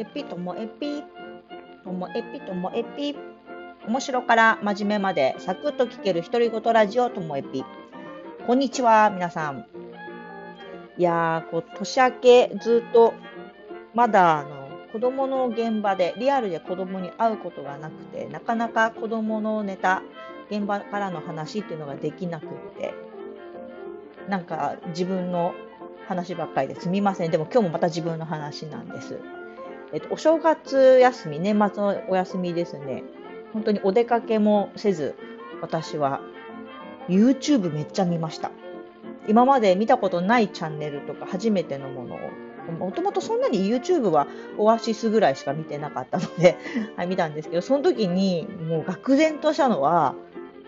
エピともエピともエピともエピ面白から真面目までサクッと聞ける独り言ラジオともエピこんにちは皆さんいやーこう年明けずっとまだあの子供の現場でリアルで子供に会うことがなくてなかなか子供のネタ現場からの話っていうのができなくってなんか自分の話ばっかりですみません。でも今日もまた自分の話なんです。えっと、お正月休み、年末のお休みですね。本当にお出かけもせず、私は YouTube めっちゃ見ました。今まで見たことないチャンネルとか初めてのものを、もともとそんなに YouTube はオアシスぐらいしか見てなかったのではい、見たんですけど、その時にもう愕然としたのは、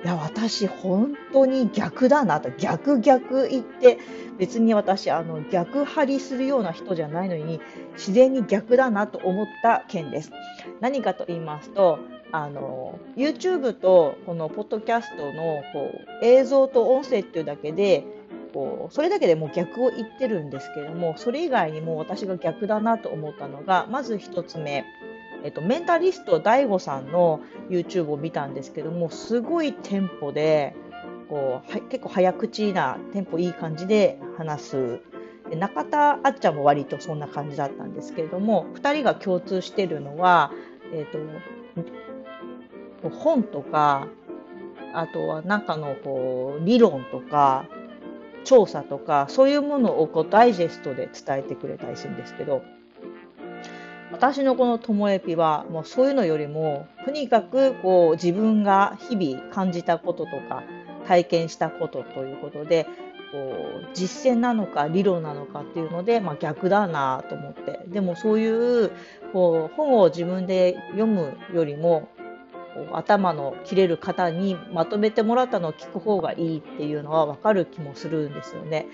いや、私本当に逆だなと、逆逆言って、別に私、あの、逆張りするような人じゃないのに、自然に逆だなと思った件です。何かと言いますと、あの、YouTube とこのポッドキャストのこう映像と音声っていうだけで、こうそれだけでもう逆を言ってるんですけれども、それ以外にも私が逆だなと思ったのが、まず1つ目。えっと、メンタリスト DAIGO さんの YouTube を見たんですけども、すごいテンポで、こうは結構早口なテンポいい感じで話す。で中田あっちゃんも割とそんな感じだったんですけれども、2人が共通してるのは、えっと、本とか、あとはなんかのこう理論とか、調査とか、そういうものをこうダイジェストで伝えてくれたりするんですけど、私のこのともえぴは、もうそういうのよりも、とにかくこう自分が日々感じたこととか、体験したことということで、こう実践なのか理論なのかっていうので、まあ、逆だなと思ってでもそういうこう本を自分で読むよりも頭の切れる方にまとめてもらったのを聞く方がいいっていうのは分かる気もするんですよね。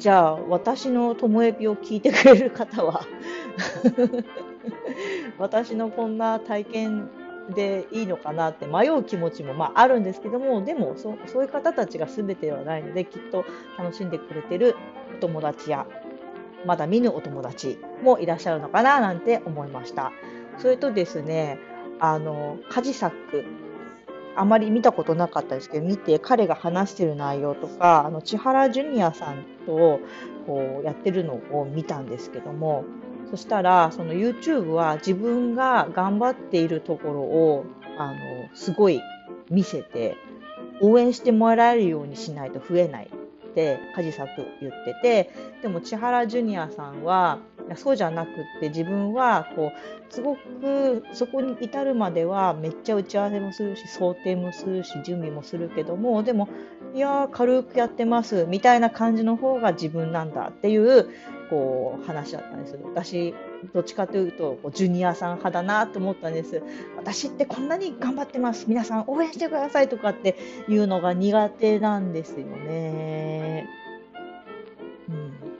じゃあ私のともえびを聞いてくれる方は？私のこんな体験でいいのかなって迷う気持ちもまああるんですけどもでもそそういう方たちが全てではないのできっと楽しんでくれてるお友達やまだ見ぬお友達もいらっしゃるのかななんて思いました。それとですねあのカジサックあまり見たことなかったですけど見て彼が話してる内容とかあの千原ジュニアさんとこうやってるのを見たんですけどもそしたらその YouTube は自分が頑張っているところをあのすごい見せて応援してもらえるようにしないと増えないって梶作言っててでも千原ジュニアさんはやそうじゃなくって自分はこうすごくそこに至るまではめっちゃ打ち合わせもするし想定もするし準備もするけどもでもいやー軽くやってますみたいな感じの方が自分なんだっていうこう話だったんです私どっちかというとジュニアさん派だなと思ったんです。私ってこんなに頑張ってます。皆さん応援してくださいとかっていうのが苦手なんですよね。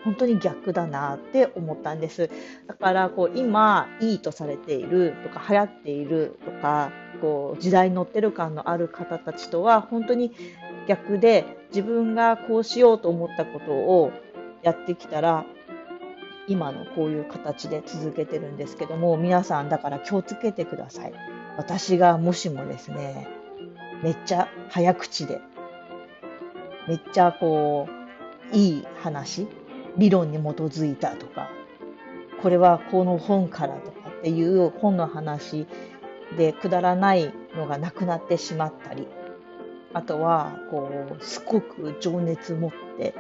本当に逆だなって思ったんです。だからこう今いいとされているとか流行っているとかこう時代に乗ってる感のある方たちとは本当に逆で自分がこうしようと思ったことをやってきたら今のこういう形で続けてるんですけども皆さんだから気をつけてください私がもしもですねめっちゃ早口でめっちゃこういい話理論に基づいたとかこれはこの本からとかっていう本の話でくだらないのがなくなってしまったりあとはこうすごく情熱持って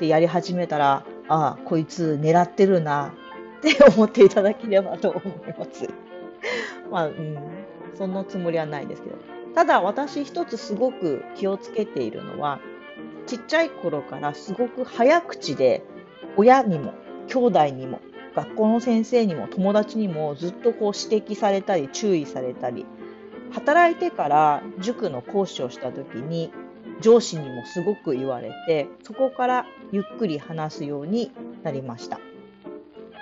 でやり始めたらああ、こいつ狙ってるなって思っていただければと思います。まあ、うん、そのつもりはないですけど。ただ私一つすごく気をつけているのは、ちっちゃい頃からすごく早口で親にも兄弟にも学校の先生にも友達にもずっとこう指摘されたり注意されたり働いてから塾の講師をした時に上司にもすごく言われてそこからゆっくり話すようになりました。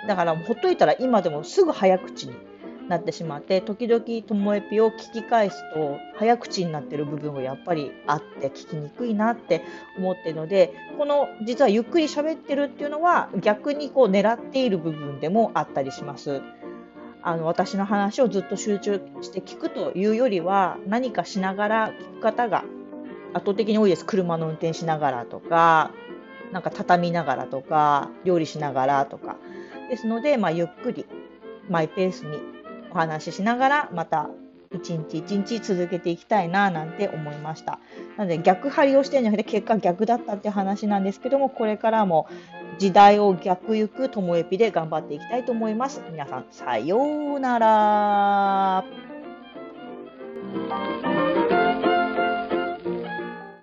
だからほっといたら今でもすぐ早口になってしまって時々ともえぴを聞き返すと早口になってる部分がやっぱりあって聞きにくいなって思ってるのでこの実はゆっくり喋ってるっていうのは逆にこう狙っている部分でもあったりします。あの私の話をずっと集中して聞くというよりは何かしながら聞く方が圧倒的に多いです車の運転しながらとかなんか畳みながらとか料理しながらとかですので、まあ、ゆっくりマイペースにお話ししながらまた一日一日続けていきたいななんて思いました。なので逆張りをしてるんじゃなくて結果逆だったって話なんですけどもこれからも時代を逆行くともえぴで頑張っていきたいと思います。皆さんさようなら。